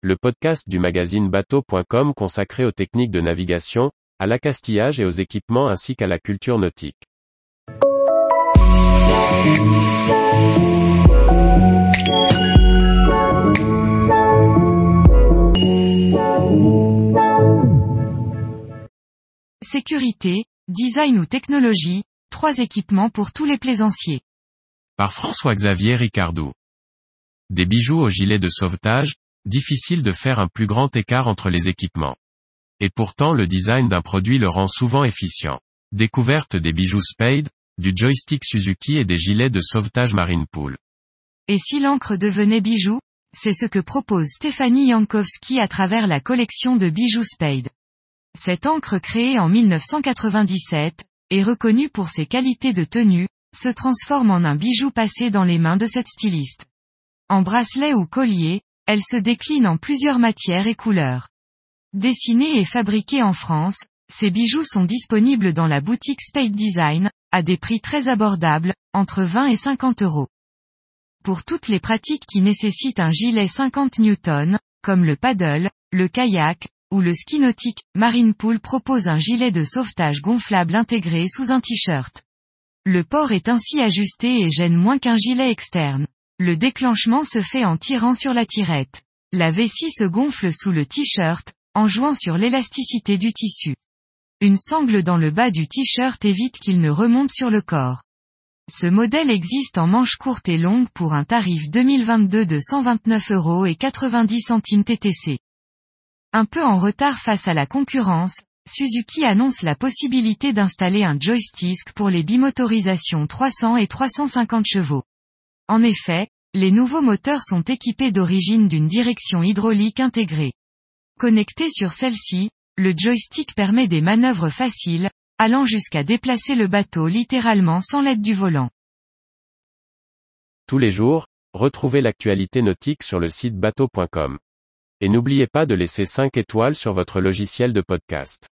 le podcast du magazine bateau.com consacré aux techniques de navigation, à l'accastillage et aux équipements ainsi qu'à la culture nautique. Sécurité, design ou technologie, trois équipements pour tous les plaisanciers. Par François-Xavier Ricardou. Des bijoux au gilet de sauvetage, difficile de faire un plus grand écart entre les équipements. Et pourtant le design d'un produit le rend souvent efficient. Découverte des bijoux Spade, du joystick Suzuki et des gilets de sauvetage Marine Pool. Et si l'encre devenait bijou C'est ce que propose Stéphanie Jankowski à travers la collection de bijoux Spade. Cette encre créée en 1997, et reconnue pour ses qualités de tenue, se transforme en un bijou passé dans les mains de cette styliste. En bracelet ou collier, elle se décline en plusieurs matières et couleurs. Dessinés et fabriqués en France, ces bijoux sont disponibles dans la boutique Spade Design, à des prix très abordables, entre 20 et 50 euros. Pour toutes les pratiques qui nécessitent un gilet 50 Newton, comme le paddle, le kayak, ou le ski nautique, Marine Pool propose un gilet de sauvetage gonflable intégré sous un t-shirt. Le port est ainsi ajusté et gêne moins qu'un gilet externe. Le déclenchement se fait en tirant sur la tirette. La vessie se gonfle sous le t-shirt, en jouant sur l'élasticité du tissu. Une sangle dans le bas du t-shirt évite qu'il ne remonte sur le corps. Ce modèle existe en manches courtes et longues pour un tarif 2022 de 129 euros et 90 centimes TTC. Un peu en retard face à la concurrence, Suzuki annonce la possibilité d'installer un joystick pour les bimotorisations 300 et 350 chevaux. En effet, les nouveaux moteurs sont équipés d'origine d'une direction hydraulique intégrée. Connecté sur celle-ci, le joystick permet des manœuvres faciles, allant jusqu'à déplacer le bateau littéralement sans l'aide du volant. Tous les jours, retrouvez l'actualité nautique sur le site bateau.com. Et n'oubliez pas de laisser 5 étoiles sur votre logiciel de podcast.